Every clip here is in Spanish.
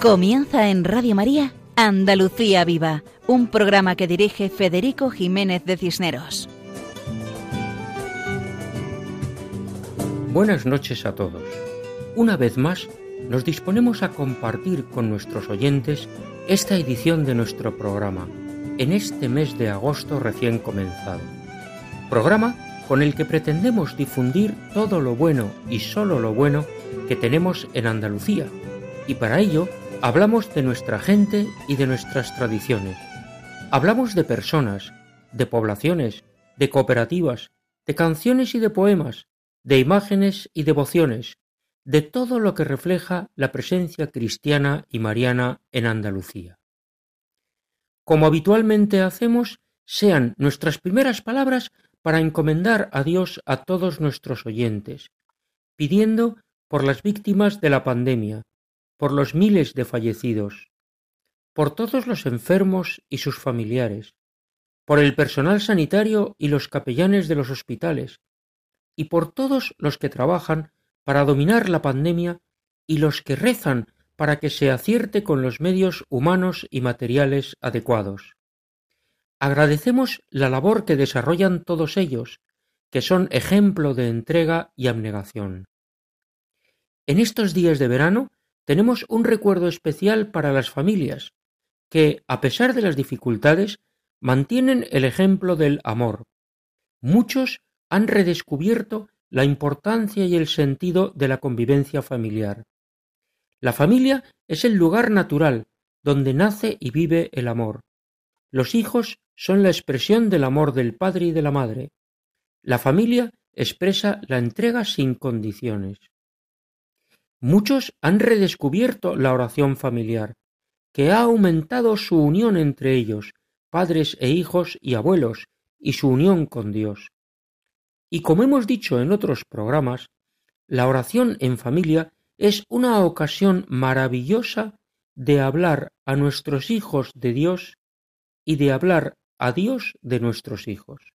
Comienza en Radio María Andalucía Viva, un programa que dirige Federico Jiménez de Cisneros. Buenas noches a todos. Una vez más, nos disponemos a compartir con nuestros oyentes esta edición de nuestro programa, en este mes de agosto recién comenzado. Programa con el que pretendemos difundir todo lo bueno y solo lo bueno que tenemos en Andalucía, y para ello Hablamos de nuestra gente y de nuestras tradiciones. Hablamos de personas, de poblaciones, de cooperativas, de canciones y de poemas, de imágenes y devociones, de todo lo que refleja la presencia cristiana y mariana en Andalucía. Como habitualmente hacemos, sean nuestras primeras palabras para encomendar a Dios a todos nuestros oyentes, pidiendo por las víctimas de la pandemia, por los miles de fallecidos, por todos los enfermos y sus familiares, por el personal sanitario y los capellanes de los hospitales, y por todos los que trabajan para dominar la pandemia y los que rezan para que se acierte con los medios humanos y materiales adecuados. Agradecemos la labor que desarrollan todos ellos, que son ejemplo de entrega y abnegación. En estos días de verano tenemos un recuerdo especial para las familias, que, a pesar de las dificultades, mantienen el ejemplo del amor. Muchos han redescubierto la importancia y el sentido de la convivencia familiar. La familia es el lugar natural donde nace y vive el amor. Los hijos son la expresión del amor del padre y de la madre. La familia expresa la entrega sin condiciones. Muchos han redescubierto la oración familiar, que ha aumentado su unión entre ellos, padres e hijos y abuelos, y su unión con Dios. Y como hemos dicho en otros programas, la oración en familia es una ocasión maravillosa de hablar a nuestros hijos de Dios y de hablar a Dios de nuestros hijos.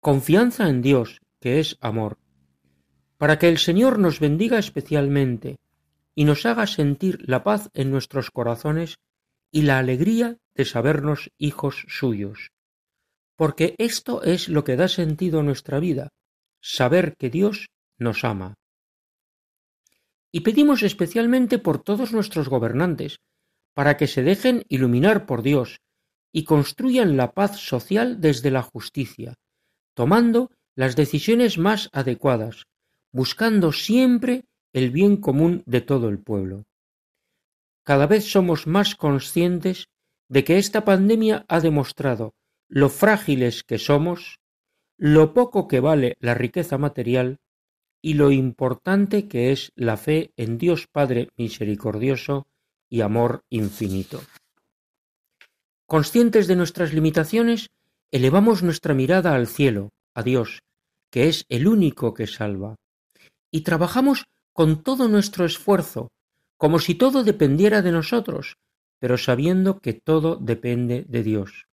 Confianza en Dios, que es amor, para que el Señor nos bendiga especialmente y nos haga sentir la paz en nuestros corazones y la alegría de sabernos hijos suyos. Porque esto es lo que da sentido a nuestra vida, saber que Dios nos ama. Y pedimos especialmente por todos nuestros gobernantes, para que se dejen iluminar por Dios y construyan la paz social desde la justicia, tomando las decisiones más adecuadas, buscando siempre el bien común de todo el pueblo. Cada vez somos más conscientes de que esta pandemia ha demostrado lo frágiles que somos, lo poco que vale la riqueza material y lo importante que es la fe en Dios Padre misericordioso y amor infinito. Conscientes de nuestras limitaciones, elevamos nuestra mirada al cielo, a Dios, que es el único que salva, y trabajamos con todo nuestro esfuerzo, como si todo dependiera de nosotros, pero sabiendo que todo depende de Dios.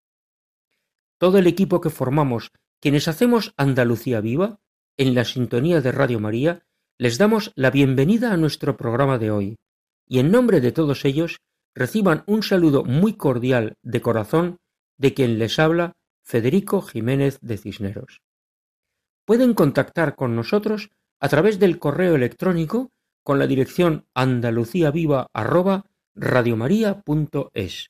Todo el equipo que formamos, quienes hacemos Andalucía Viva, en la sintonía de Radio María, les damos la bienvenida a nuestro programa de hoy, y en nombre de todos ellos reciban un saludo muy cordial de corazón de quien les habla Federico Jiménez de Cisneros. Pueden contactar con nosotros a través del correo electrónico con la dirección andaluciaviva@radiomaria.es.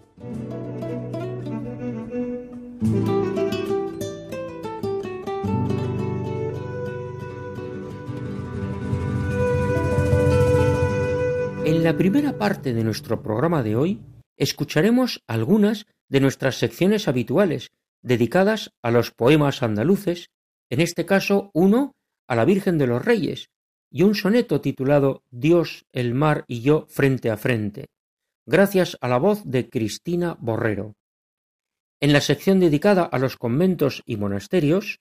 En la primera parte de nuestro programa de hoy escucharemos algunas de nuestras secciones habituales dedicadas a los poemas andaluces, en este caso uno a la Virgen de los Reyes y un soneto titulado Dios, el mar y yo frente a frente, gracias a la voz de Cristina Borrero. En la sección dedicada a los conventos y monasterios,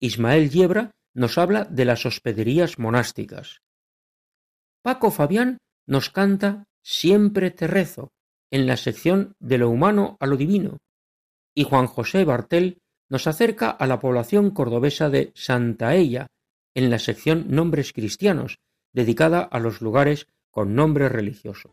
Ismael Yebra nos habla de las hospederías monásticas. Paco Fabián nos canta Siempre te rezo, en la sección de lo humano a lo divino, y Juan José Bartel nos acerca a la población cordobesa de Santa Ella, en la sección Nombres cristianos, dedicada a los lugares con nombre religioso.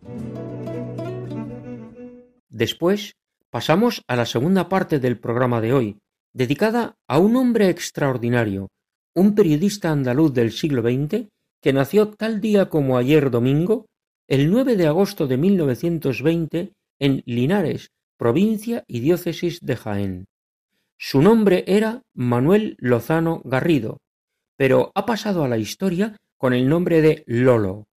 Después pasamos a la segunda parte del programa de hoy, dedicada a un hombre extraordinario, un periodista andaluz del siglo XX que nació tal día como ayer domingo, el 9 de agosto de 1920, en Linares, provincia y diócesis de Jaén. Su nombre era Manuel Lozano Garrido, pero ha pasado a la historia con el nombre de Lolo.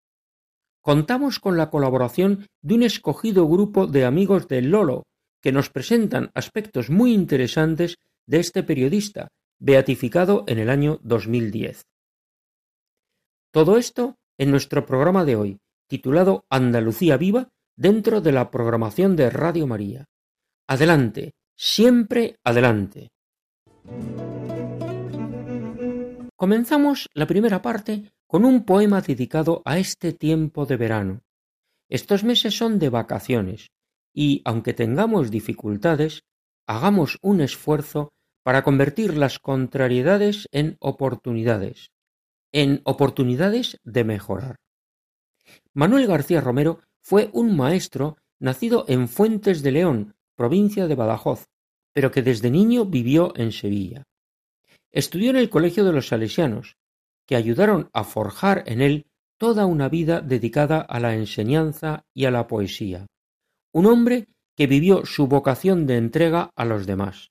Contamos con la colaboración de un escogido grupo de amigos de Lolo, que nos presentan aspectos muy interesantes de este periodista, beatificado en el año 2010. Todo esto en nuestro programa de hoy, titulado Andalucía Viva, dentro de la programación de Radio María. Adelante, siempre adelante. Comenzamos la primera parte con un poema dedicado a este tiempo de verano. Estos meses son de vacaciones y, aunque tengamos dificultades, hagamos un esfuerzo para convertir las contrariedades en oportunidades, en oportunidades de mejorar. Manuel García Romero fue un maestro nacido en Fuentes de León, provincia de Badajoz, pero que desde niño vivió en Sevilla. Estudió en el Colegio de los Salesianos, que ayudaron a forjar en él toda una vida dedicada a la enseñanza y a la poesía. Un hombre que vivió su vocación de entrega a los demás.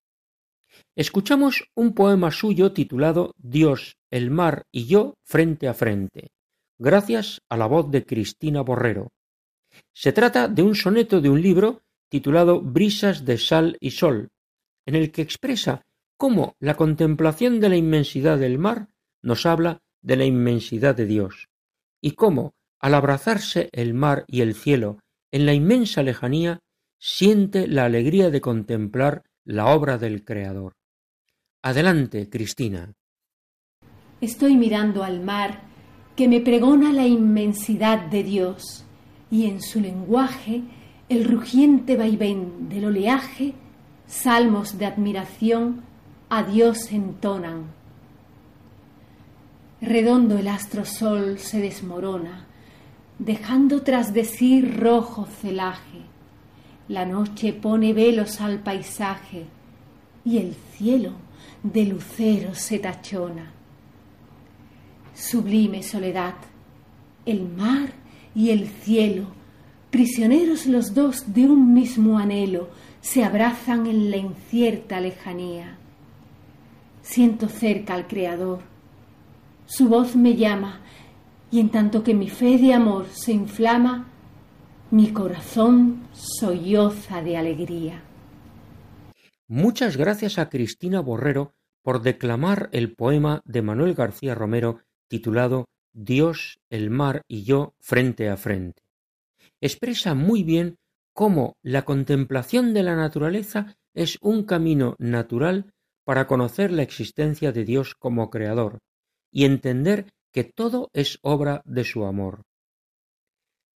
Escuchamos un poema suyo titulado Dios, el mar y yo frente a frente, gracias a la voz de Cristina Borrero. Se trata de un soneto de un libro titulado Brisas de sal y sol, en el que expresa cómo la contemplación de la inmensidad del mar nos habla de la inmensidad de Dios, y cómo, al abrazarse el mar y el cielo en la inmensa lejanía, siente la alegría de contemplar la obra del Creador. Adelante, Cristina. Estoy mirando al mar que me pregona la inmensidad de Dios y en su lenguaje el rugiente vaivén del oleaje salmos de admiración a Dios entonan. Redondo el astro sol se desmorona, dejando tras de sí rojo celaje. La noche pone velos al paisaje y el cielo de lucero se tachona. Sublime soledad, el mar y el cielo, prisioneros los dos de un mismo anhelo, se abrazan en la incierta lejanía. Siento cerca al Creador, su voz me llama, y en tanto que mi fe de amor se inflama, mi corazón solloza de alegría. Muchas gracias a Cristina Borrero por declamar el poema de Manuel García Romero titulado Dios, el mar y yo frente a frente. Expresa muy bien cómo la contemplación de la naturaleza es un camino natural para conocer la existencia de Dios como creador y entender que todo es obra de su amor.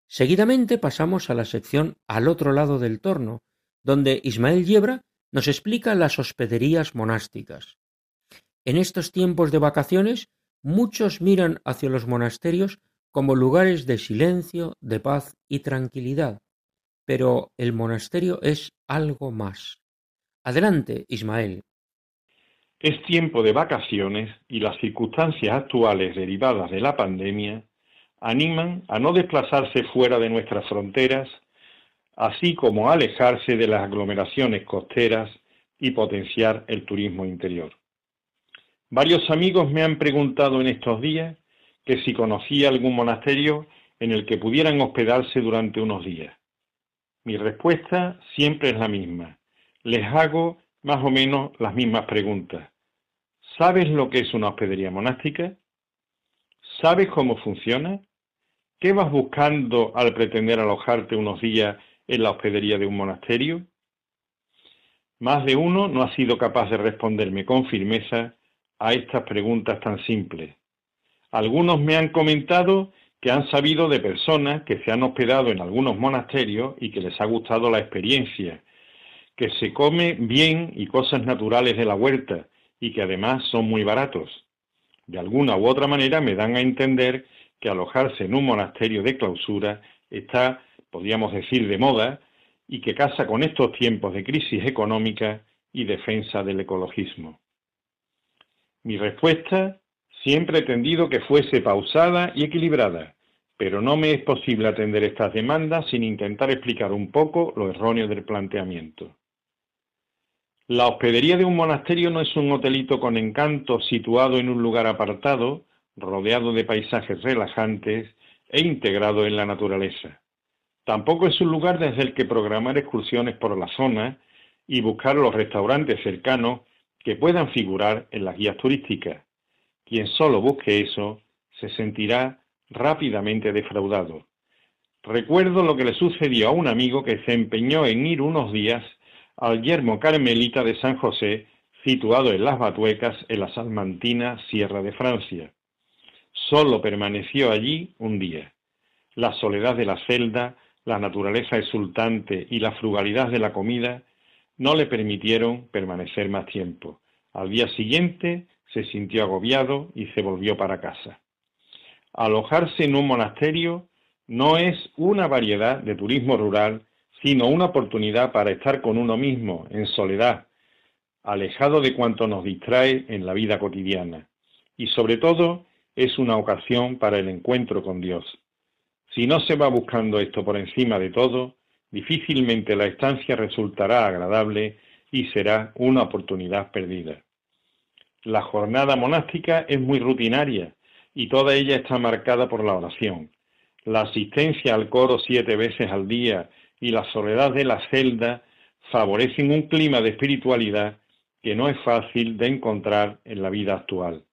Seguidamente pasamos a la sección Al otro lado del torno, donde Ismael Yebra nos explica las hospederías monásticas. En estos tiempos de vacaciones, muchos miran hacia los monasterios como lugares de silencio, de paz y tranquilidad, pero el monasterio es algo más. Adelante, Ismael. Es tiempo de vacaciones y las circunstancias actuales derivadas de la pandemia animan a no desplazarse fuera de nuestras fronteras así como alejarse de las aglomeraciones costeras y potenciar el turismo interior. Varios amigos me han preguntado en estos días que si conocía algún monasterio en el que pudieran hospedarse durante unos días. Mi respuesta siempre es la misma. Les hago más o menos las mismas preguntas. ¿Sabes lo que es una hospedería monástica? ¿Sabes cómo funciona? ¿Qué vas buscando al pretender alojarte unos días en la hospedería de un monasterio? Más de uno no ha sido capaz de responderme con firmeza a estas preguntas tan simples. Algunos me han comentado que han sabido de personas que se han hospedado en algunos monasterios y que les ha gustado la experiencia, que se come bien y cosas naturales de la huerta y que además son muy baratos. De alguna u otra manera me dan a entender que alojarse en un monasterio de clausura está, podríamos decir, de moda y que casa con estos tiempos de crisis económica y defensa del ecologismo. Mi respuesta siempre he tendido que fuese pausada y equilibrada, pero no me es posible atender estas demandas sin intentar explicar un poco lo erróneo del planteamiento. La hospedería de un monasterio no es un hotelito con encanto situado en un lugar apartado, rodeado de paisajes relajantes e integrado en la naturaleza. Tampoco es un lugar desde el que programar excursiones por la zona y buscar los restaurantes cercanos que puedan figurar en las guías turísticas. Quien solo busque eso se sentirá rápidamente defraudado. Recuerdo lo que le sucedió a un amigo que se empeñó en ir unos días al yermo carmelita de San José, situado en las Batuecas, en la salmantina Sierra de Francia. Solo permaneció allí un día. La soledad de la celda, la naturaleza exultante y la frugalidad de la comida no le permitieron permanecer más tiempo. Al día siguiente se sintió agobiado y se volvió para casa. Alojarse en un monasterio no es una variedad de turismo rural, sino una oportunidad para estar con uno mismo, en soledad, alejado de cuanto nos distrae en la vida cotidiana. Y sobre todo, es una ocasión para el encuentro con Dios. Si no se va buscando esto por encima de todo, difícilmente la estancia resultará agradable y será una oportunidad perdida. La jornada monástica es muy rutinaria y toda ella está marcada por la oración. La asistencia al coro siete veces al día y la soledad de la celda favorecen un clima de espiritualidad que no es fácil de encontrar en la vida actual.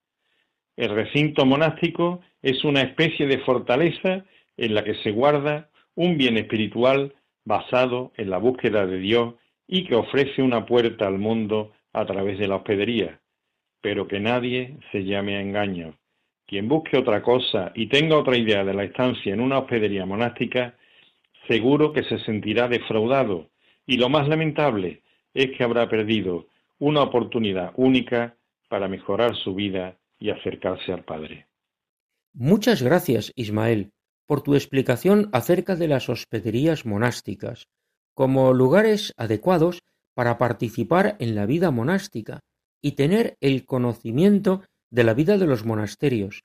El recinto monástico es una especie de fortaleza en la que se guarda un bien espiritual basado en la búsqueda de Dios y que ofrece una puerta al mundo a través de la hospedería, pero que nadie se llame a engaño. Quien busque otra cosa y tenga otra idea de la estancia en una hospedería monástica, seguro que se sentirá defraudado y lo más lamentable es que habrá perdido una oportunidad única para mejorar su vida y acercarse al Padre. Muchas gracias, Ismael por tu explicación acerca de las hospederías monásticas, como lugares adecuados para participar en la vida monástica y tener el conocimiento de la vida de los monasterios,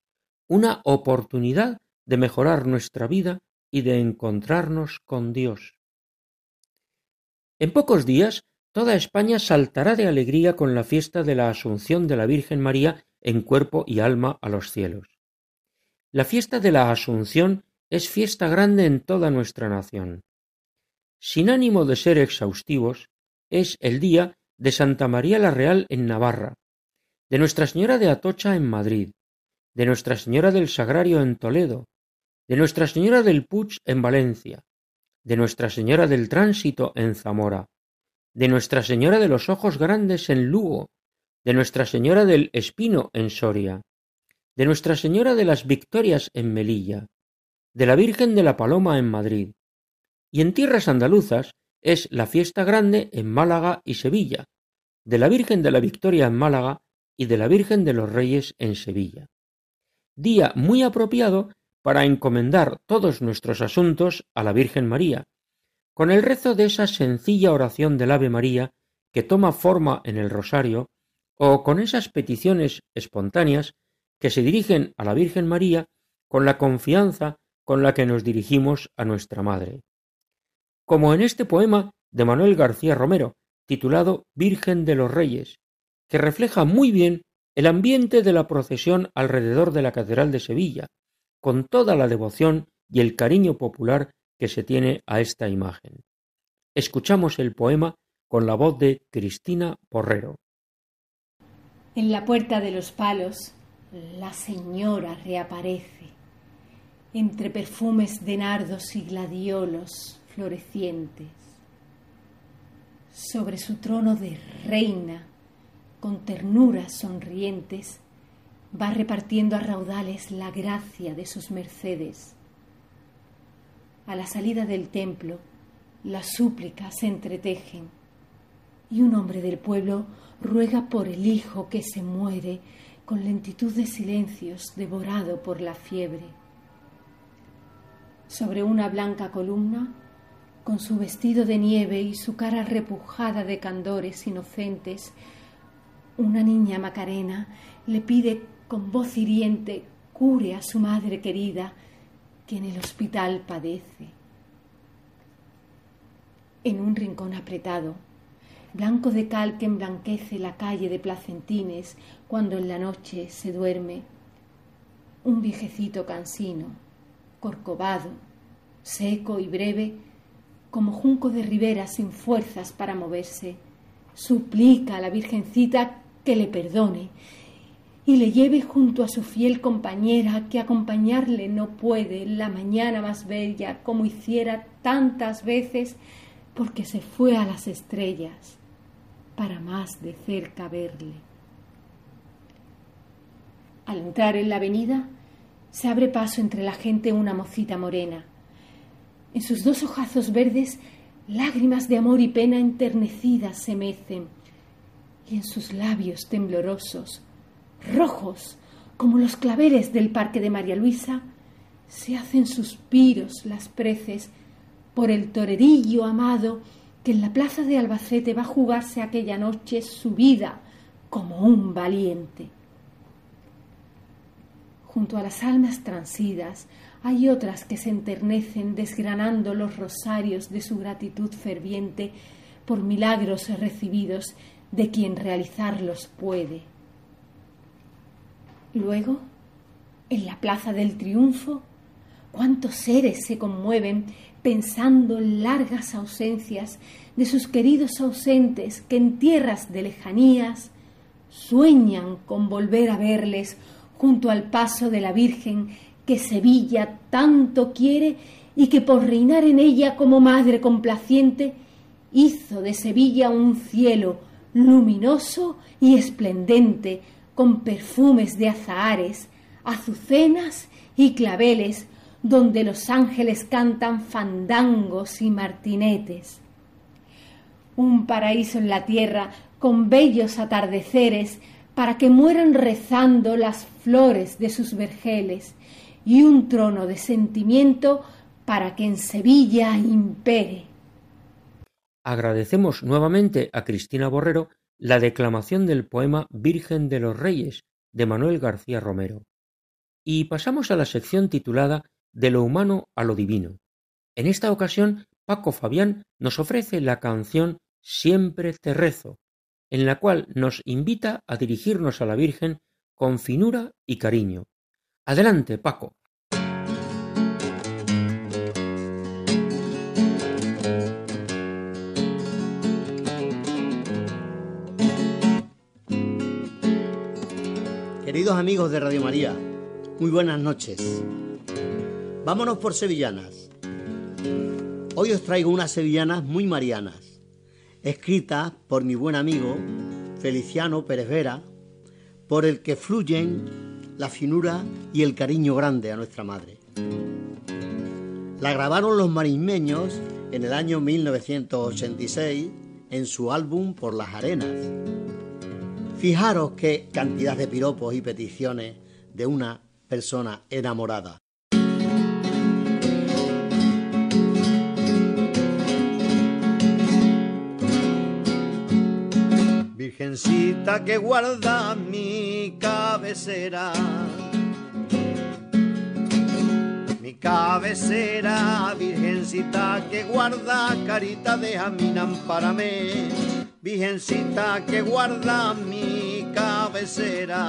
una oportunidad de mejorar nuestra vida y de encontrarnos con Dios. En pocos días, toda España saltará de alegría con la fiesta de la Asunción de la Virgen María en cuerpo y alma a los cielos. La fiesta de la Asunción es fiesta grande en toda nuestra nación. Sin ánimo de ser exhaustivos, es el día de Santa María la Real en Navarra, de Nuestra Señora de Atocha en Madrid, de Nuestra Señora del Sagrario en Toledo, de Nuestra Señora del Puig en Valencia, de Nuestra Señora del Tránsito en Zamora, de Nuestra Señora de los Ojos Grandes en Lugo, de Nuestra Señora del Espino en Soria, de Nuestra Señora de las Victorias en Melilla, de la Virgen de la Paloma en Madrid, y en tierras andaluzas es la fiesta grande en Málaga y Sevilla, de la Virgen de la Victoria en Málaga y de la Virgen de los Reyes en Sevilla. Día muy apropiado para encomendar todos nuestros asuntos a la Virgen María, con el rezo de esa sencilla oración del Ave María que toma forma en el rosario, o con esas peticiones espontáneas que se dirigen a la Virgen María con la confianza con la que nos dirigimos a nuestra Madre. Como en este poema de Manuel García Romero, titulado Virgen de los Reyes, que refleja muy bien el ambiente de la procesión alrededor de la Catedral de Sevilla, con toda la devoción y el cariño popular que se tiene a esta imagen. Escuchamos el poema con la voz de Cristina Porrero. En la puerta de los palos, la señora reaparece entre perfumes de nardos y gladiolos florecientes. Sobre su trono de reina, con ternuras sonrientes, va repartiendo a raudales la gracia de sus mercedes. A la salida del templo, las súplicas se entretejen y un hombre del pueblo ruega por el hijo que se muere con lentitud de silencios devorado por la fiebre Sobre una blanca columna, con su vestido de nieve y su cara repujada de candores inocentes, una niña Macarena le pide con voz hiriente cure a su madre querida que en el hospital padece. En un rincón apretado, blanco de cal que emblanquece la calle de Placentines cuando en la noche se duerme, un viejecito cansino, corcovado, seco y breve, como junco de ribera sin fuerzas para moverse, suplica a la Virgencita que le perdone y le lleve junto a su fiel compañera que acompañarle no puede la mañana más bella como hiciera tantas veces porque se fue a las estrellas para más de cerca verle. Al entrar en la avenida, se abre paso entre la gente una mocita morena. En sus dos ojazos verdes, lágrimas de amor y pena enternecidas se mecen, y en sus labios temblorosos, rojos como los claveles del parque de María Luisa, se hacen suspiros las preces por el torerillo amado que en la plaza de Albacete va a jugarse aquella noche su vida como un valiente. Junto a las almas transidas hay otras que se enternecen desgranando los rosarios de su gratitud ferviente por milagros recibidos de quien realizarlos puede. Luego, en la Plaza del Triunfo, cuántos seres se conmueven pensando en largas ausencias de sus queridos ausentes que en tierras de lejanías sueñan con volver a verles junto al paso de la Virgen que Sevilla tanto quiere y que por reinar en ella como madre complaciente hizo de Sevilla un cielo luminoso y esplendente con perfumes de azahares, azucenas y claveles donde los ángeles cantan fandangos y martinetes. Un paraíso en la tierra con bellos atardeceres para que mueran rezando las flores de sus vergeles y un trono de sentimiento para que en Sevilla impere. Agradecemos nuevamente a Cristina Borrero la declamación del poema Virgen de los Reyes de Manuel García Romero. Y pasamos a la sección titulada de lo humano a lo divino. En esta ocasión, Paco Fabián nos ofrece la canción Siempre te rezo, en la cual nos invita a dirigirnos a la Virgen con finura y cariño. Adelante, Paco. Queridos amigos de Radio María, muy buenas noches. Vámonos por sevillanas. Hoy os traigo unas sevillanas muy marianas, escritas por mi buen amigo Feliciano Pérez Vera, por el que fluyen la finura y el cariño grande a nuestra madre. La grabaron los marismeños en el año 1986 en su álbum Por las Arenas. Fijaros qué cantidad de piropos y peticiones de una persona enamorada. Virgencita que guarda mi cabecera. Mi cabecera, virgencita que guarda, carita de Aminam para mí. Virgencita que guarda mi cabecera.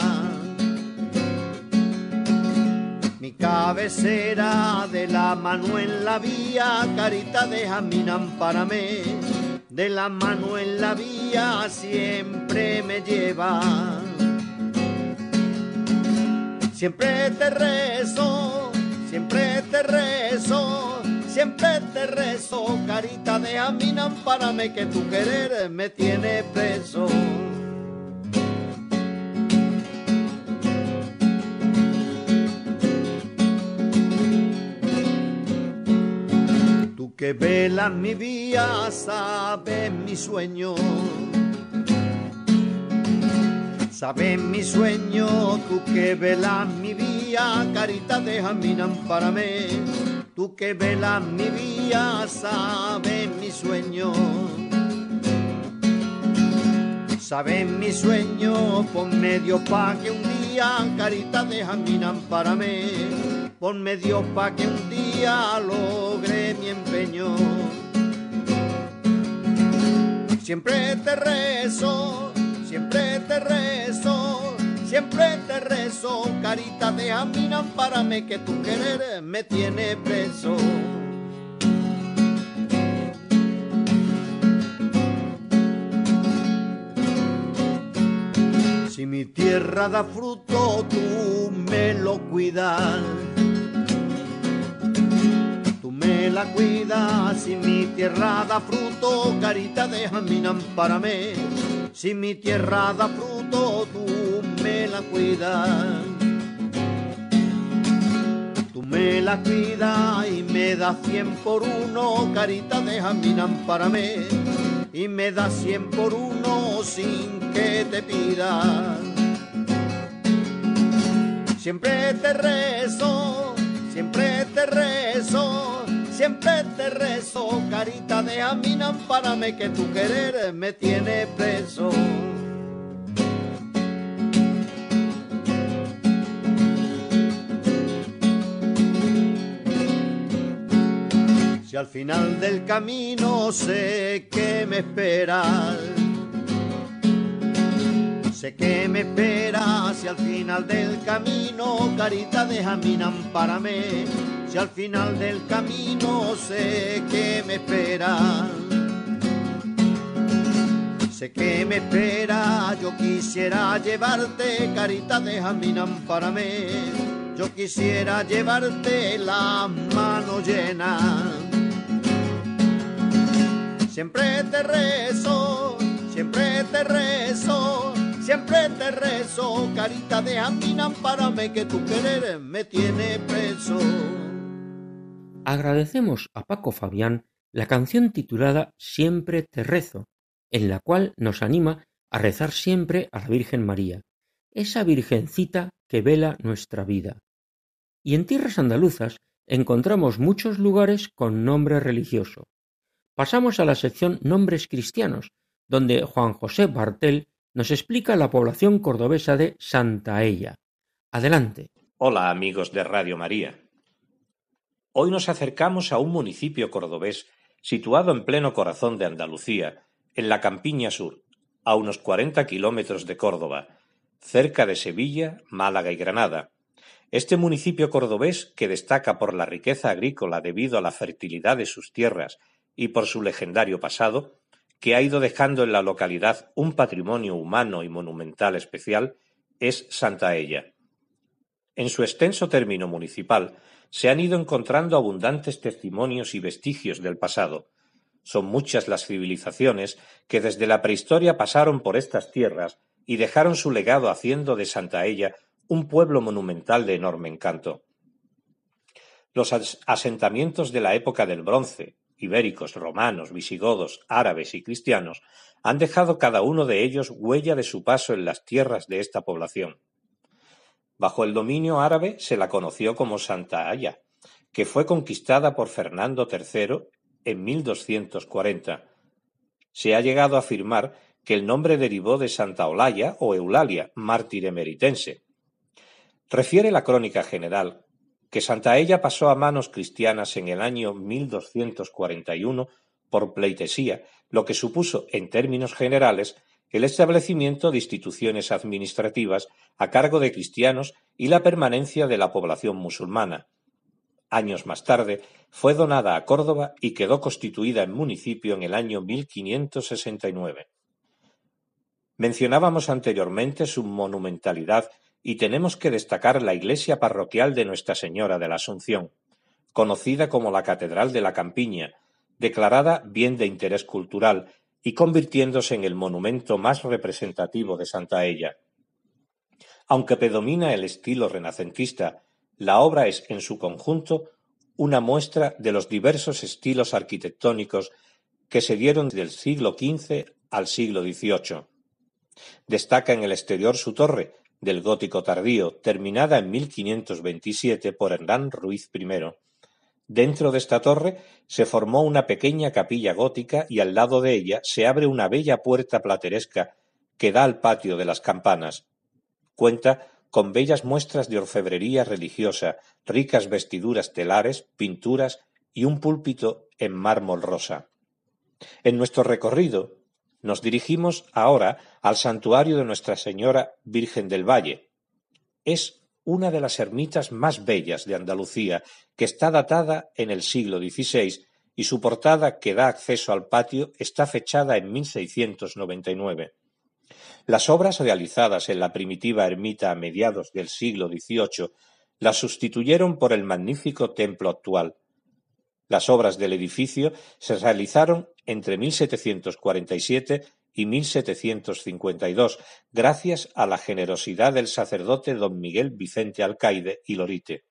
Mi cabecera de la mano en la vía, carita de Aminam para mí de la mano en la vía siempre me lleva. Siempre te rezo, siempre te rezo, siempre te rezo, carita de Aminam, párame que tu querer me tiene preso. que vela mi vía, sabe mi sueño. Sabe mi sueño, tú que velas mi vía, carita de Jaminan para mí. Tú que velas mi vía, sabes mi sueño. Sabes mi sueño, por medio pa' que un día carita de jamina mí, por medio pa' que un día logre mi empeño. Siempre te rezo, siempre te rezo, siempre te rezo, carita de jamina mí, que tu querer me tiene preso. Si mi tierra da fruto, tú me lo cuidas. Tú me la cuidas, si mi tierra da fruto, carita de jamina para mí. Si mi tierra da fruto, tú me la cuidas. Tú me la cuidas y me das cien por uno, carita de jamina para mí. Y me das cien por uno sin que te pida. Siempre te rezo, siempre te rezo, siempre te rezo, carita de amina, párame que tu querer me tiene preso. Si al final del camino sé que me esperas Sé que me espera si al final del camino, carita de jamina, mí. Si al final del camino sé que me espera. Sé que me espera, yo quisiera llevarte, carita de jamina, mí. Yo quisiera llevarte la mano llena. Siempre te rezo, siempre te rezo Siempre te rezo, carita de mí que tu querer me tiene preso. Agradecemos a Paco Fabián la canción titulada Siempre te rezo, en la cual nos anima a rezar siempre a la Virgen María, esa virgencita que vela nuestra vida. Y en tierras andaluzas encontramos muchos lugares con nombre religioso. Pasamos a la sección Nombres cristianos, donde Juan José Bartel nos explica la población cordobesa de Santaella. Adelante. Hola amigos de Radio María. Hoy nos acercamos a un municipio cordobés situado en pleno corazón de Andalucía, en la Campiña Sur, a unos 40 kilómetros de Córdoba, cerca de Sevilla, Málaga y Granada. Este municipio cordobés, que destaca por la riqueza agrícola debido a la fertilidad de sus tierras y por su legendario pasado, que ha ido dejando en la localidad un patrimonio humano y monumental especial es Santaella. En su extenso término municipal se han ido encontrando abundantes testimonios y vestigios del pasado. Son muchas las civilizaciones que desde la prehistoria pasaron por estas tierras y dejaron su legado haciendo de Santaella un pueblo monumental de enorme encanto. Los asentamientos de la época del bronce, ibéricos, romanos, visigodos, árabes y cristianos, han dejado cada uno de ellos huella de su paso en las tierras de esta población. Bajo el dominio árabe se la conoció como Santa Aya, que fue conquistada por Fernando III en 1240. Se ha llegado a afirmar que el nombre derivó de Santa Olaya o Eulalia, mártir emeritense. Refiere la crónica general que Santaella pasó a manos cristianas en el año 1241 por pleitesía, lo que supuso, en términos generales, el establecimiento de instituciones administrativas a cargo de cristianos y la permanencia de la población musulmana. Años más tarde fue donada a Córdoba y quedó constituida en municipio en el año 1569. Mencionábamos anteriormente su monumentalidad y tenemos que destacar la iglesia parroquial de Nuestra Señora de la Asunción, conocida como la Catedral de la Campiña, declarada bien de interés cultural y convirtiéndose en el monumento más representativo de Santa Ella. Aunque predomina el estilo renacentista, la obra es en su conjunto una muestra de los diversos estilos arquitectónicos que se dieron del siglo XV al siglo XVIII. Destaca en el exterior su torre, del gótico tardío, terminada en 1527 por Hernán Ruiz I, Dentro de esta torre se formó una pequeña capilla gótica y al lado de ella se abre una bella puerta plateresca que da al patio de las campanas. Cuenta con bellas muestras de orfebrería religiosa, ricas vestiduras telares, pinturas y un púlpito en mármol rosa. En nuestro recorrido nos dirigimos ahora al santuario de Nuestra Señora Virgen del Valle. Es una de las ermitas más bellas de Andalucía, que está datada en el siglo XVI y su portada que da acceso al patio está fechada en 1699. Las obras realizadas en la primitiva ermita a mediados del siglo XVIII la sustituyeron por el magnífico templo actual. Las obras del edificio se realizaron entre 1747 y 1752, gracias a la generosidad del sacerdote don Miguel Vicente Alcaide y Lorite.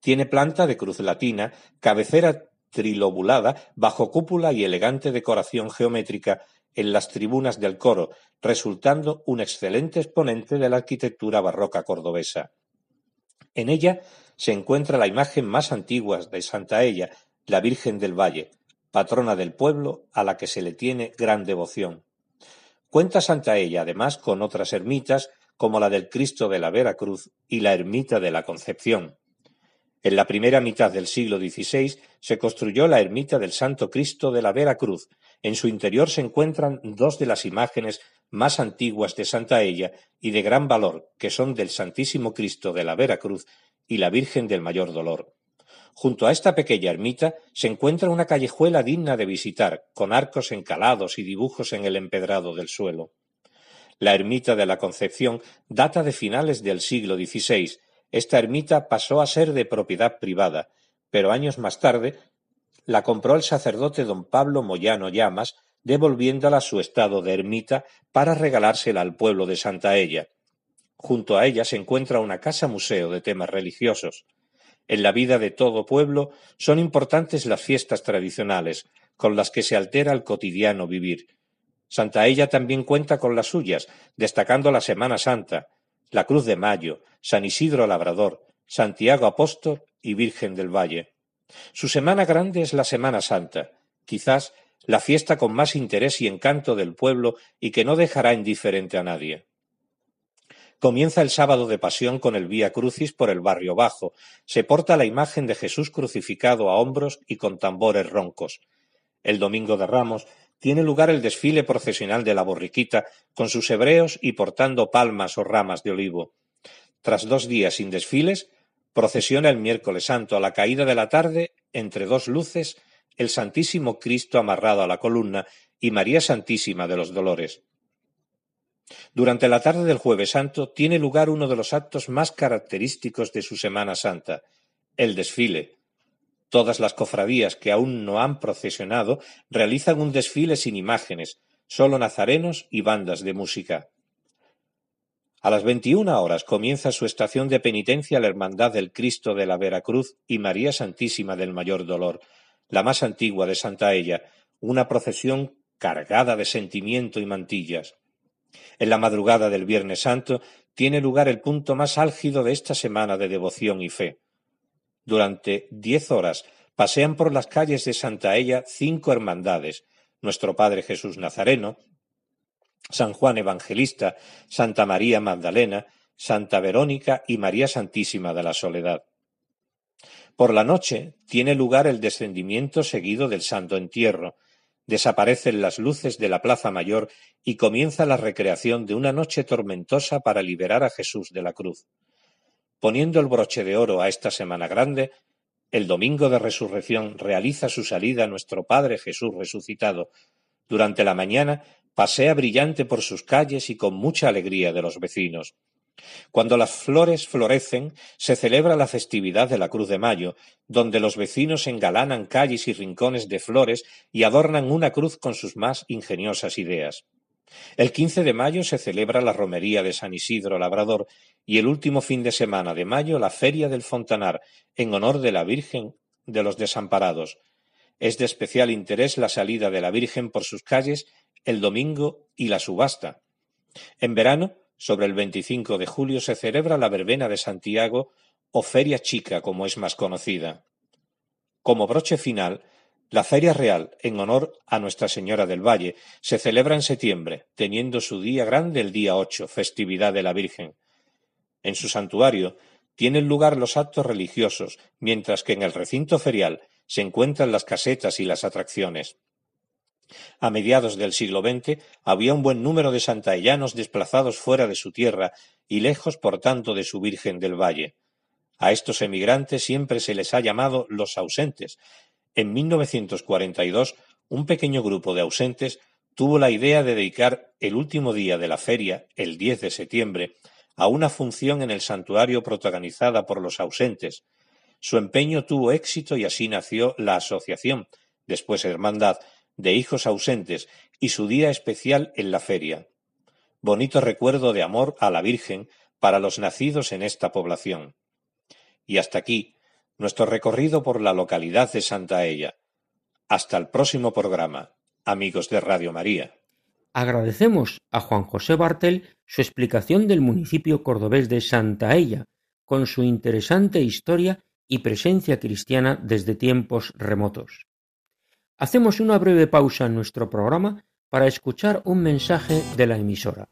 Tiene planta de cruz latina, cabecera trilobulada, bajo cúpula y elegante decoración geométrica en las tribunas del coro, resultando un excelente exponente de la arquitectura barroca cordobesa. En ella se encuentra la imagen más antigua de Santa Ella, la Virgen del Valle, patrona del pueblo a la que se le tiene gran devoción. Cuenta Santa Ella además con otras ermitas como la del Cristo de la Veracruz y la ermita de la Concepción. En la primera mitad del siglo XVI se construyó la ermita del Santo Cristo de la Veracruz. En su interior se encuentran dos de las imágenes más antiguas de Santa Ella y de gran valor, que son del Santísimo Cristo de la Veracruz y la Virgen del Mayor Dolor. Junto a esta pequeña ermita se encuentra una callejuela digna de visitar, con arcos encalados y dibujos en el empedrado del suelo. La ermita de la Concepción data de finales del siglo XVI esta ermita pasó a ser de propiedad privada, pero años más tarde la compró el sacerdote don Pablo Moyano Llamas, devolviéndola a su estado de ermita para regalársela al pueblo de Santa Ella. Junto a ella se encuentra una casa museo de temas religiosos. En la vida de todo pueblo son importantes las fiestas tradicionales, con las que se altera el cotidiano vivir. Santa Ella también cuenta con las suyas, destacando la Semana Santa, la Cruz de Mayo, San Isidro Labrador, Santiago Apóstol y Virgen del Valle. Su semana grande es la Semana Santa, quizás la fiesta con más interés y encanto del pueblo y que no dejará indiferente a nadie. Comienza el sábado de pasión con el Vía Crucis por el barrio bajo. Se porta la imagen de Jesús crucificado a hombros y con tambores roncos. El domingo de Ramos tiene lugar el desfile procesional de la borriquita, con sus hebreos y portando palmas o ramas de olivo. Tras dos días sin desfiles, procesiona el miércoles santo a la caída de la tarde, entre dos luces, el Santísimo Cristo amarrado a la columna y María Santísima de los Dolores. Durante la tarde del jueves santo tiene lugar uno de los actos más característicos de su Semana Santa, el desfile, Todas las cofradías que aún no han procesionado realizan un desfile sin imágenes, solo nazarenos y bandas de música. A las veintiuna horas comienza su estación de penitencia la Hermandad del Cristo de la Veracruz y María Santísima del Mayor Dolor, la más antigua de Santa Ella, una procesión cargada de sentimiento y mantillas. En la madrugada del Viernes Santo tiene lugar el punto más álgido de esta semana de devoción y fe. Durante diez horas pasean por las calles de Santa Ella cinco hermandades, Nuestro Padre Jesús Nazareno, San Juan Evangelista, Santa María Magdalena, Santa Verónica y María Santísima de la Soledad. Por la noche tiene lugar el descendimiento seguido del Santo Entierro, desaparecen las luces de la Plaza Mayor y comienza la recreación de una noche tormentosa para liberar a Jesús de la cruz. Poniendo el broche de oro a esta Semana Grande, el domingo de resurrección realiza su salida nuestro Padre Jesús resucitado. Durante la mañana pasea brillante por sus calles y con mucha alegría de los vecinos. Cuando las flores florecen, se celebra la festividad de la Cruz de Mayo, donde los vecinos engalanan calles y rincones de flores y adornan una cruz con sus más ingeniosas ideas. El 15 de mayo se celebra la romería de San Isidro Labrador y el último fin de semana de mayo la Feria del Fontanar, en honor de la Virgen de los Desamparados. Es de especial interés la salida de la Virgen por sus calles el domingo y la subasta. En verano, sobre el 25 de julio, se celebra la verbena de Santiago o Feria Chica, como es más conocida. Como broche final, la Feria Real, en honor a Nuestra Señora del Valle, se celebra en septiembre, teniendo su día grande el día 8, festividad de la Virgen. En su santuario tienen lugar los actos religiosos, mientras que en el recinto ferial se encuentran las casetas y las atracciones. A mediados del siglo XX había un buen número de santaellanos desplazados fuera de su tierra y lejos, por tanto, de su Virgen del Valle. A estos emigrantes siempre se les ha llamado los ausentes. En 1942, un pequeño grupo de ausentes tuvo la idea de dedicar el último día de la feria, el 10 de septiembre, a una función en el santuario protagonizada por los ausentes. Su empeño tuvo éxito y así nació la Asociación, después Hermandad, de hijos ausentes y su día especial en la feria. Bonito recuerdo de amor a la Virgen para los nacidos en esta población. Y hasta aquí nuestro recorrido por la localidad de Santa Ella. Hasta el próximo programa, amigos de Radio María. Agradecemos a Juan José Bartel su explicación del municipio cordobés de Santa Ella, con su interesante historia y presencia cristiana desde tiempos remotos. Hacemos una breve pausa en nuestro programa para escuchar un mensaje de la emisora.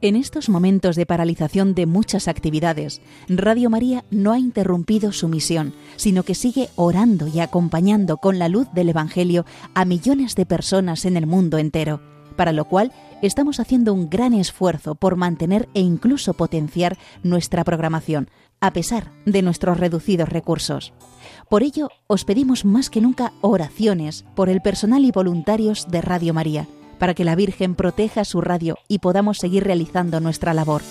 En estos momentos de paralización de muchas actividades, Radio María no ha interrumpido su misión, sino que sigue orando y acompañando con la luz del Evangelio a millones de personas en el mundo entero, para lo cual estamos haciendo un gran esfuerzo por mantener e incluso potenciar nuestra programación, a pesar de nuestros reducidos recursos. Por ello, os pedimos más que nunca oraciones por el personal y voluntarios de Radio María, para que la Virgen proteja su radio y podamos seguir realizando nuestra labor.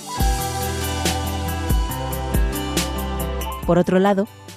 Por otro lado,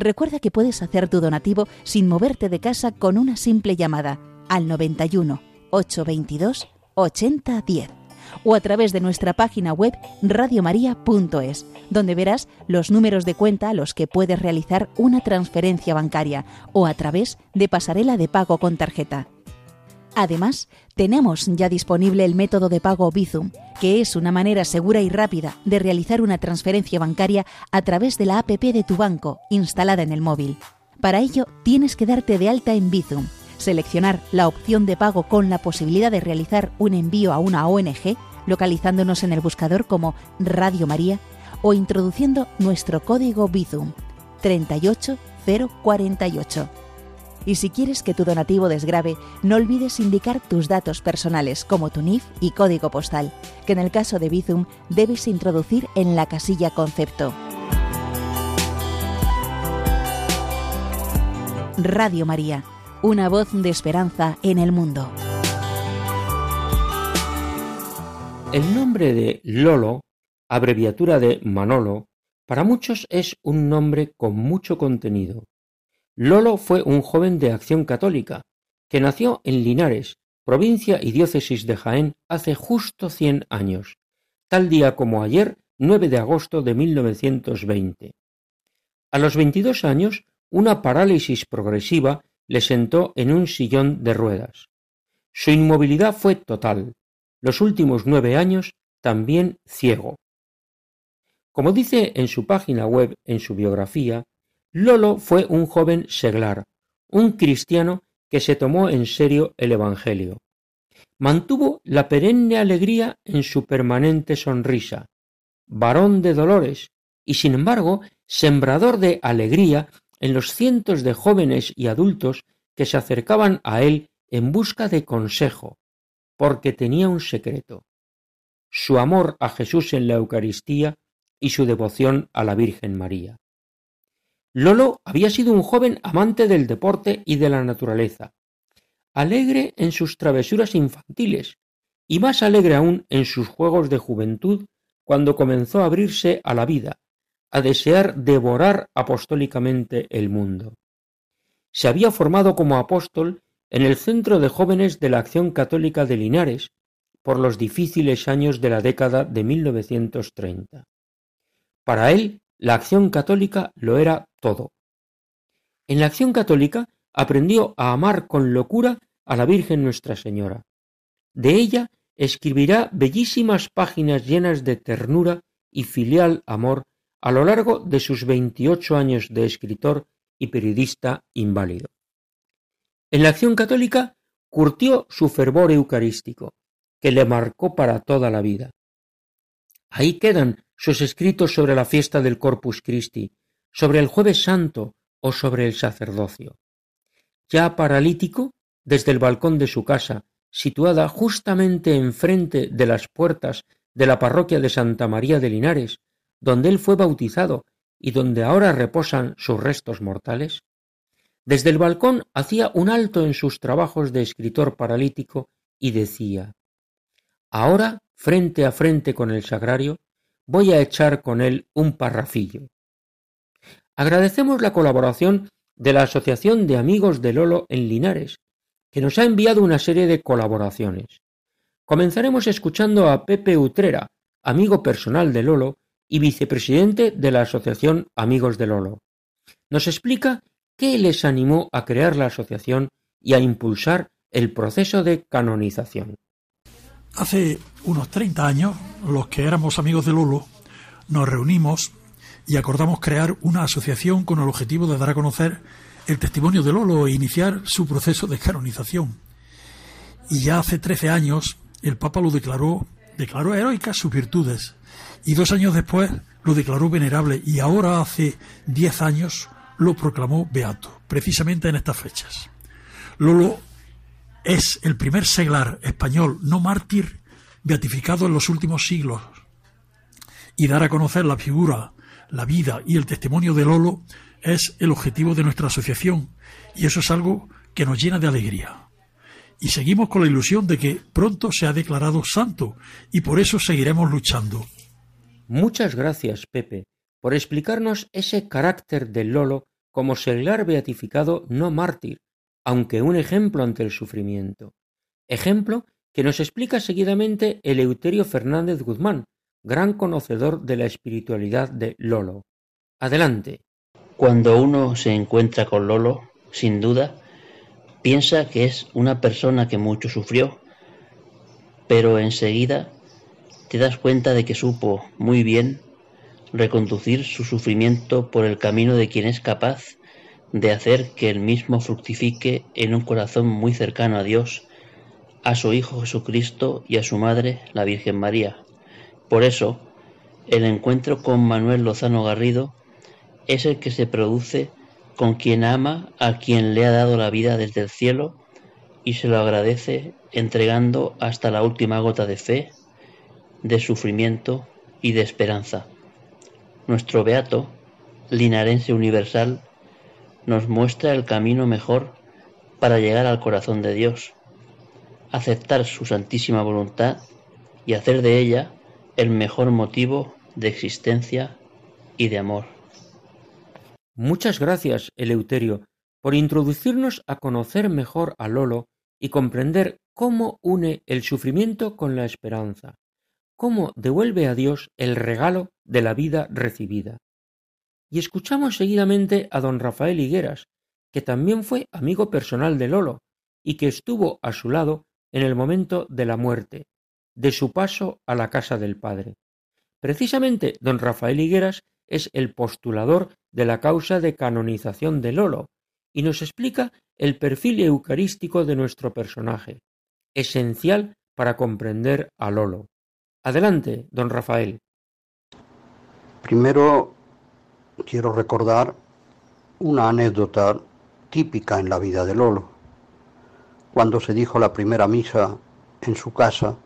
Recuerda que puedes hacer tu donativo sin moverte de casa con una simple llamada al 91 822 8010 o a través de nuestra página web radiomaria.es, donde verás los números de cuenta a los que puedes realizar una transferencia bancaria o a través de pasarela de pago con tarjeta. Además, tenemos ya disponible el método de pago Bizum, que es una manera segura y rápida de realizar una transferencia bancaria a través de la APP de tu banco, instalada en el móvil. Para ello, tienes que darte de alta en Bizum, seleccionar la opción de pago con la posibilidad de realizar un envío a una ONG, localizándonos en el buscador como Radio María, o introduciendo nuestro código Bizum 38048. Y si quieres que tu donativo desgrabe, no olvides indicar tus datos personales como tu NIF y código postal, que en el caso de Bizum debes introducir en la casilla concepto. Radio María, una voz de esperanza en el mundo. El nombre de Lolo, abreviatura de Manolo, para muchos es un nombre con mucho contenido Lolo fue un joven de acción católica, que nació en Linares, provincia y diócesis de Jaén, hace justo cien años, tal día como ayer, 9 de agosto de 1920. A los veintidós años, una parálisis progresiva le sentó en un sillón de ruedas. Su inmovilidad fue total. Los últimos nueve años también ciego. Como dice en su página web en su biografía, Lolo fue un joven seglar, un cristiano que se tomó en serio el Evangelio. Mantuvo la perenne alegría en su permanente sonrisa, varón de dolores, y sin embargo sembrador de alegría en los cientos de jóvenes y adultos que se acercaban a él en busca de consejo, porque tenía un secreto, su amor a Jesús en la Eucaristía y su devoción a la Virgen María. Lolo había sido un joven amante del deporte y de la naturaleza, alegre en sus travesuras infantiles y más alegre aún en sus juegos de juventud cuando comenzó a abrirse a la vida, a desear devorar apostólicamente el mundo. Se había formado como apóstol en el Centro de Jóvenes de la Acción Católica de Linares por los difíciles años de la década de 1930. Para él, la acción católica lo era todo. En la acción católica aprendió a amar con locura a la Virgen Nuestra Señora. De ella escribirá bellísimas páginas llenas de ternura y filial amor a lo largo de sus veintiocho años de escritor y periodista inválido. En la acción católica curtió su fervor eucarístico, que le marcó para toda la vida. Ahí quedan sus escritos sobre la fiesta del Corpus Christi, sobre el jueves santo o sobre el sacerdocio. Ya paralítico, desde el balcón de su casa, situada justamente enfrente de las puertas de la parroquia de Santa María de Linares, donde él fue bautizado y donde ahora reposan sus restos mortales? Desde el balcón hacía un alto en sus trabajos de escritor paralítico y decía Ahora, frente a frente con el sagrario, voy a echar con él un parrafillo. Agradecemos la colaboración de la Asociación de Amigos de Lolo en Linares, que nos ha enviado una serie de colaboraciones. Comenzaremos escuchando a Pepe Utrera, amigo personal de Lolo y vicepresidente de la Asociación Amigos de Lolo. Nos explica qué les animó a crear la asociación y a impulsar el proceso de canonización. Hace unos 30 años, los que éramos amigos de Lolo nos reunimos y acordamos crear una asociación con el objetivo de dar a conocer el testimonio de Lolo e iniciar su proceso de canonización. Y ya hace 13 años el Papa lo declaró, declaró heroicas sus virtudes, y dos años después lo declaró venerable, y ahora hace 10 años lo proclamó beato, precisamente en estas fechas. Lolo es el primer seglar español no mártir beatificado en los últimos siglos. Y dar a conocer la figura, la vida y el testimonio de Lolo es el objetivo de nuestra asociación y eso es algo que nos llena de alegría. Y seguimos con la ilusión de que pronto se ha declarado santo y por eso seguiremos luchando. Muchas gracias, Pepe, por explicarnos ese carácter del Lolo como seglar beatificado no mártir, aunque un ejemplo ante el sufrimiento. Ejemplo que nos explica seguidamente Eleuterio Fernández Guzmán, gran conocedor de la espiritualidad de Lolo. Adelante. Cuando uno se encuentra con Lolo, sin duda, piensa que es una persona que mucho sufrió, pero enseguida te das cuenta de que supo muy bien reconducir su sufrimiento por el camino de quien es capaz de hacer que el mismo fructifique en un corazón muy cercano a Dios, a su Hijo Jesucristo y a su Madre, la Virgen María. Por eso, el encuentro con Manuel Lozano Garrido es el que se produce con quien ama a quien le ha dado la vida desde el cielo y se lo agradece entregando hasta la última gota de fe, de sufrimiento y de esperanza. Nuestro Beato, linarense universal, nos muestra el camino mejor para llegar al corazón de Dios, aceptar su santísima voluntad y hacer de ella el mejor motivo de existencia y de amor. Muchas gracias, Eleuterio, por introducirnos a conocer mejor a Lolo y comprender cómo une el sufrimiento con la esperanza, cómo devuelve a Dios el regalo de la vida recibida. Y escuchamos seguidamente a don Rafael Higueras, que también fue amigo personal de Lolo y que estuvo a su lado en el momento de la muerte, de su paso a la casa del Padre. Precisamente don Rafael Higueras es el postulador de la causa de canonización de Lolo y nos explica el perfil eucarístico de nuestro personaje, esencial para comprender a Lolo. Adelante, don Rafael. Primero quiero recordar una anécdota típica en la vida de Lolo. Cuando se dijo la primera misa en su casa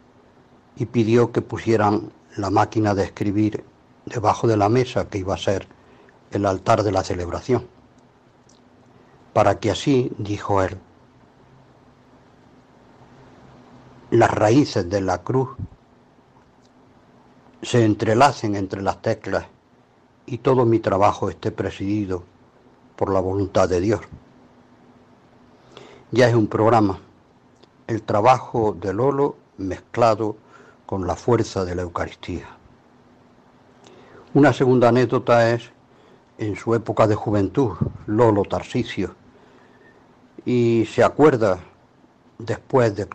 y pidió que pusieran la máquina de escribir debajo de la mesa que iba a ser el altar de la celebración, para que así, dijo él, las raíces de la cruz se entrelacen entre las teclas y todo mi trabajo esté presidido por la voluntad de Dios. Ya es un programa, el trabajo de Lolo mezclado con la fuerza de la Eucaristía. Una segunda anécdota es en su época de juventud, Lolo Tarsicio, y se acuerda después de,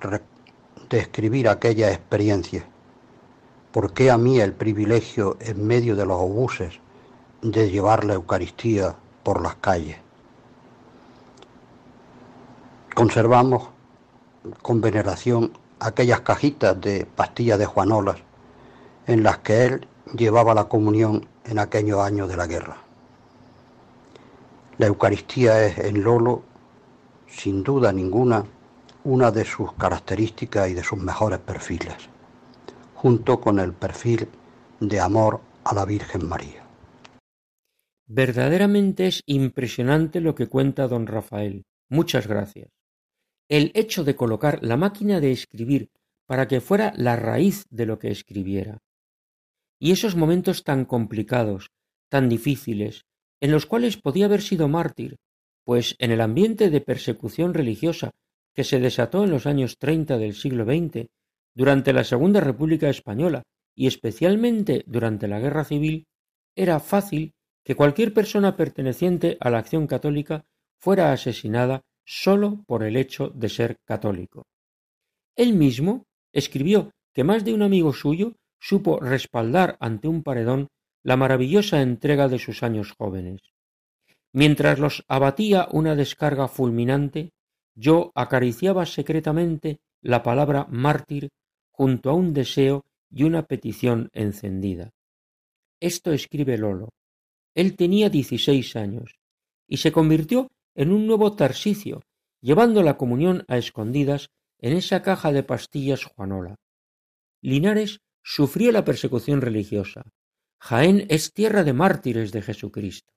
de escribir aquella experiencia. ¿Por qué a mí el privilegio en medio de los obuses de llevar la Eucaristía por las calles? Conservamos con veneración aquellas cajitas de pastillas de Juanolas en las que él llevaba la comunión en aquellos años de la guerra. La Eucaristía es en Lolo, sin duda ninguna, una de sus características y de sus mejores perfiles, junto con el perfil de amor a la Virgen María. Verdaderamente es impresionante lo que cuenta don Rafael. Muchas gracias. El hecho de colocar la máquina de escribir para que fuera la raíz de lo que escribiera. Y esos momentos tan complicados, tan difíciles, en los cuales podía haber sido mártir, pues en el ambiente de persecución religiosa que se desató en los años treinta del siglo XX, durante la Segunda República Española y especialmente durante la Guerra Civil, era fácil que cualquier persona perteneciente a la acción católica fuera asesinada sólo por el hecho de ser católico. Él mismo escribió que más de un amigo suyo supo respaldar ante un paredón la maravillosa entrega de sus años jóvenes. Mientras los abatía una descarga fulminante, yo acariciaba secretamente la palabra mártir junto a un deseo y una petición encendida. Esto escribe Lolo. Él tenía dieciséis años y se convirtió en un nuevo Tarsicio, llevando la comunión a escondidas en esa caja de pastillas Juanola. Linares sufrió la persecución religiosa. Jaén es tierra de mártires de Jesucristo.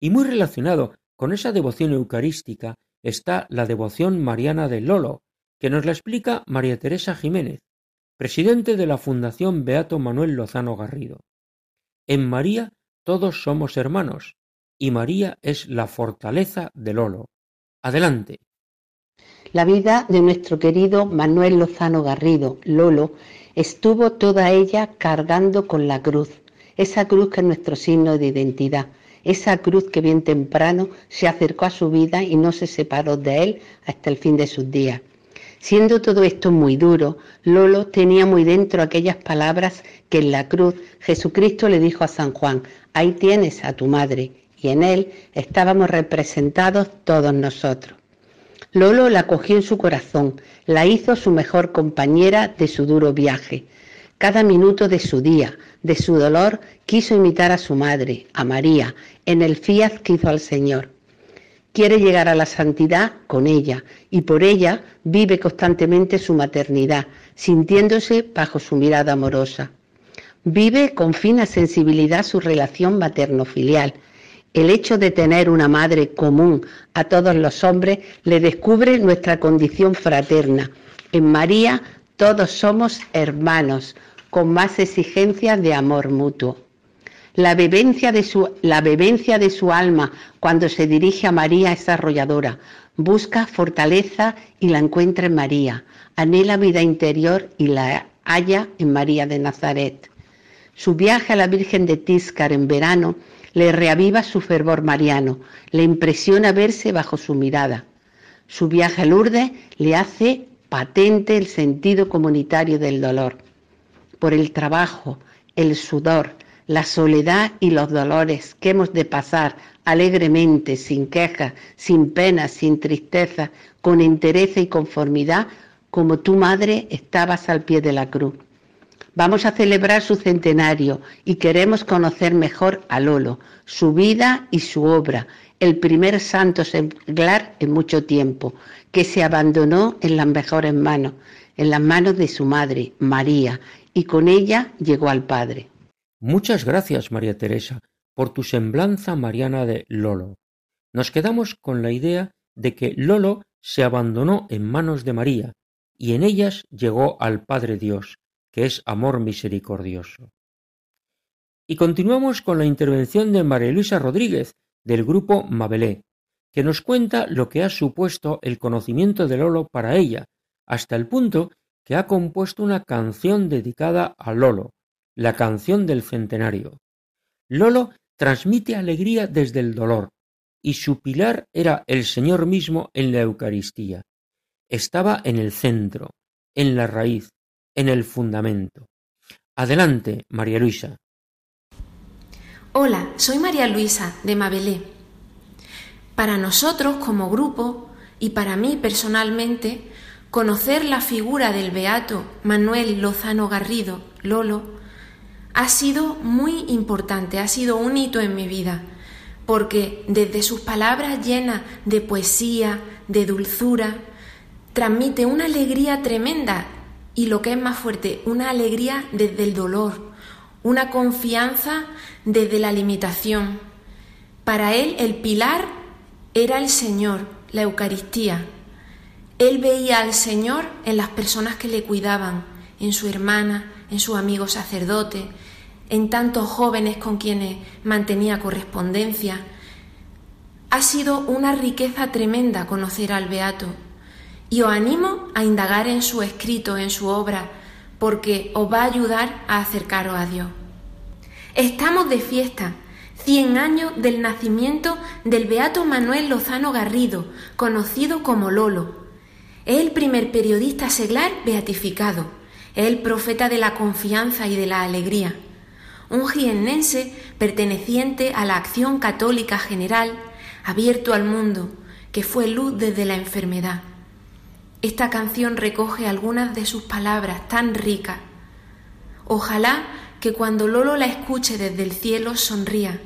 Y muy relacionado con esa devoción eucarística está la devoción mariana de Lolo, que nos la explica María Teresa Jiménez, presidente de la Fundación Beato Manuel Lozano Garrido. En María todos somos hermanos, y María es la fortaleza de Lolo. Adelante. La vida de nuestro querido Manuel Lozano Garrido, Lolo, estuvo toda ella cargando con la cruz, esa cruz que es nuestro signo de identidad, esa cruz que bien temprano se acercó a su vida y no se separó de él hasta el fin de sus días. Siendo todo esto muy duro, Lolo tenía muy dentro aquellas palabras que en la cruz Jesucristo le dijo a San Juan, ahí tienes a tu madre, y en él estábamos representados todos nosotros. Lolo la cogió en su corazón, la hizo su mejor compañera de su duro viaje. Cada minuto de su día, de su dolor, quiso imitar a su madre, a María, en el fiat que hizo al Señor. Quiere llegar a la santidad con ella y por ella vive constantemente su maternidad, sintiéndose bajo su mirada amorosa. Vive con fina sensibilidad su relación materno-filial. El hecho de tener una madre común a todos los hombres le descubre nuestra condición fraterna. En María todos somos hermanos, con más exigencias de amor mutuo. La bebencia, de su, la de su alma cuando se dirige a María es arrolladora. Busca fortaleza y la encuentra en María. Anhela vida interior y la halla en María de Nazaret. Su viaje a la Virgen de Tíscar en verano le reaviva su fervor mariano, le impresiona verse bajo su mirada. Su viaje a Lourdes le hace patente el sentido comunitario del dolor por el trabajo, el sudor, la soledad y los dolores que hemos de pasar alegremente, sin quejas, sin penas, sin tristeza, con entereza y conformidad, como tu madre estabas al pie de la cruz. Vamos a celebrar su centenario y queremos conocer mejor a Lolo, su vida y su obra, el primer santo seglar en mucho tiempo, que se abandonó en las mejores manos, en las manos de su madre, María, y con ella llegó al Padre. Muchas gracias, María Teresa, por tu semblanza mariana de Lolo. Nos quedamos con la idea de que Lolo se abandonó en manos de María y en ellas llegó al Padre Dios, que es amor misericordioso. Y continuamos con la intervención de María Luisa Rodríguez, del grupo Mabelé, que nos cuenta lo que ha supuesto el conocimiento de Lolo para ella, hasta el punto que ha compuesto una canción dedicada a Lolo, la canción del centenario. Lolo transmite alegría desde el dolor, y su pilar era el Señor mismo en la Eucaristía. Estaba en el centro, en la raíz, en el fundamento. Adelante, María Luisa. Hola, soy María Luisa de Mabelé. Para nosotros como grupo y para mí personalmente, conocer la figura del beato Manuel Lozano Garrido, Lolo, ha sido muy importante, ha sido un hito en mi vida, porque desde sus palabras llenas de poesía, de dulzura, transmite una alegría tremenda y lo que es más fuerte, una alegría desde el dolor, una confianza desde la limitación. Para él el pilar era el Señor, la Eucaristía. Él veía al Señor en las personas que le cuidaban, en su hermana, en su amigo sacerdote, en tantos jóvenes con quienes mantenía correspondencia. Ha sido una riqueza tremenda conocer al Beato y os animo a indagar en su escrito, en su obra, porque os va a ayudar a acercaros a Dios. Estamos de fiesta, 100 años del nacimiento del Beato Manuel Lozano Garrido, conocido como Lolo. Es el primer periodista seglar beatificado, es el profeta de la confianza y de la alegría un jiennense perteneciente a la acción católica general, abierto al mundo, que fue luz desde la enfermedad. Esta canción recoge algunas de sus palabras tan ricas. Ojalá que cuando Lolo la escuche desde el cielo sonría.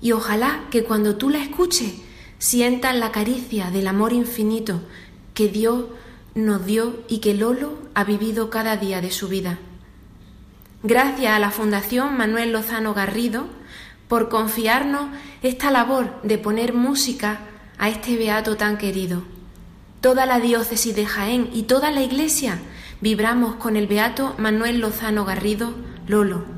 Y ojalá que cuando tú la escuches sientas la caricia del amor infinito que Dios nos dio y que Lolo ha vivido cada día de su vida. Gracias a la Fundación Manuel Lozano Garrido por confiarnos esta labor de poner música a este beato tan querido. Toda la diócesis de Jaén y toda la iglesia vibramos con el beato Manuel Lozano Garrido, Lolo.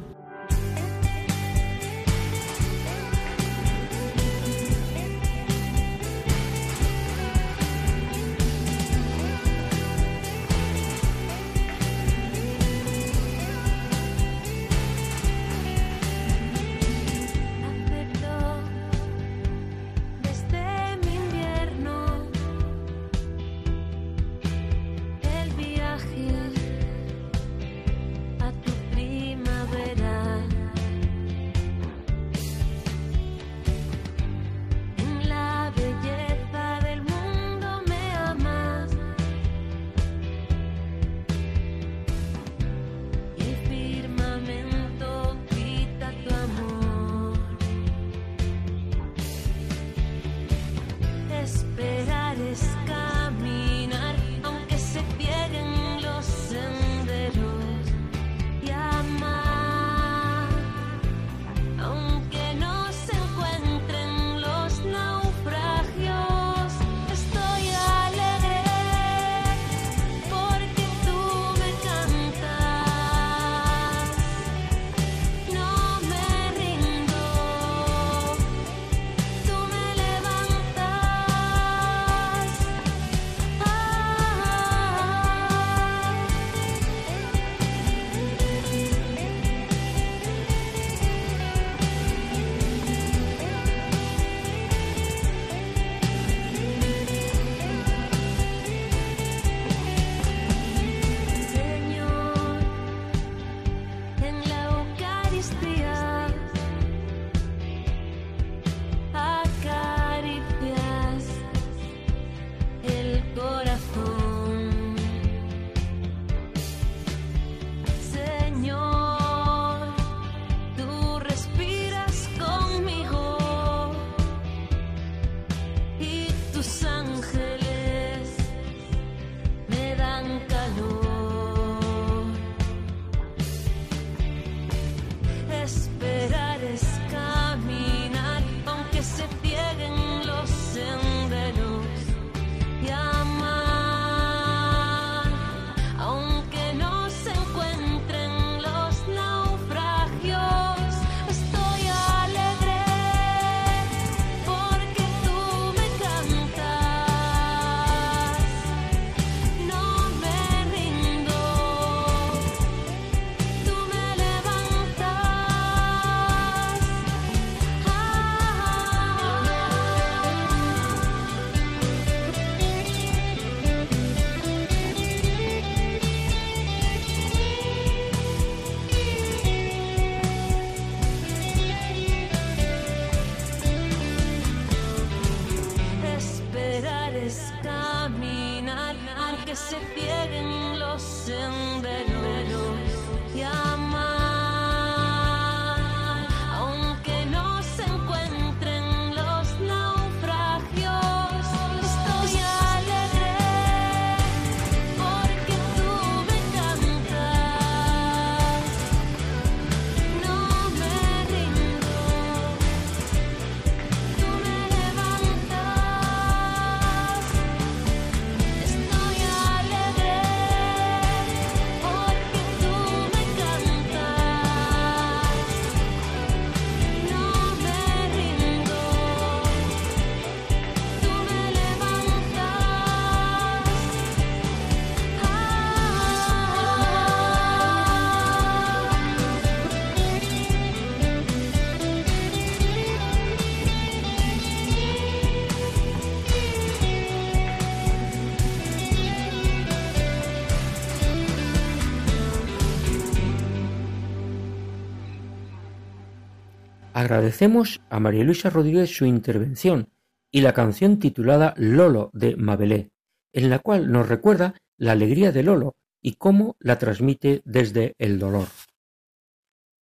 Agradecemos a María Luisa Rodríguez su intervención y la canción titulada Lolo de Mabelé, en la cual nos recuerda la alegría de Lolo y cómo la transmite desde el dolor.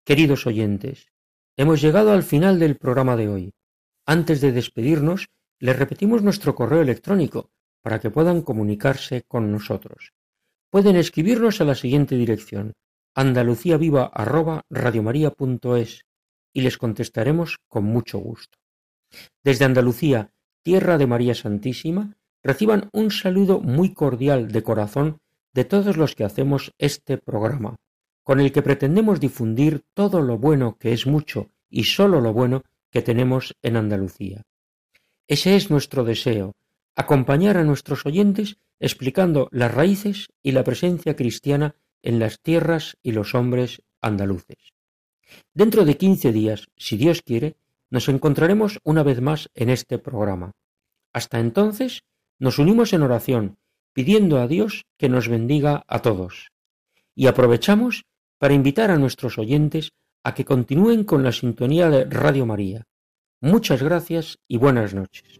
Queridos oyentes, hemos llegado al final del programa de hoy. Antes de despedirnos, les repetimos nuestro correo electrónico para que puedan comunicarse con nosotros. Pueden escribirnos a la siguiente dirección andaluciaviva@radiomaria.es y les contestaremos con mucho gusto. Desde Andalucía, tierra de María Santísima, reciban un saludo muy cordial de corazón de todos los que hacemos este programa, con el que pretendemos difundir todo lo bueno que es mucho y sólo lo bueno que tenemos en Andalucía. Ese es nuestro deseo, acompañar a nuestros oyentes explicando las raíces y la presencia cristiana en las tierras y los hombres andaluces. Dentro de quince días, si Dios quiere, nos encontraremos una vez más en este programa. Hasta entonces, nos unimos en oración, pidiendo a Dios que nos bendiga a todos. Y aprovechamos para invitar a nuestros oyentes a que continúen con la sintonía de Radio María. Muchas gracias y buenas noches.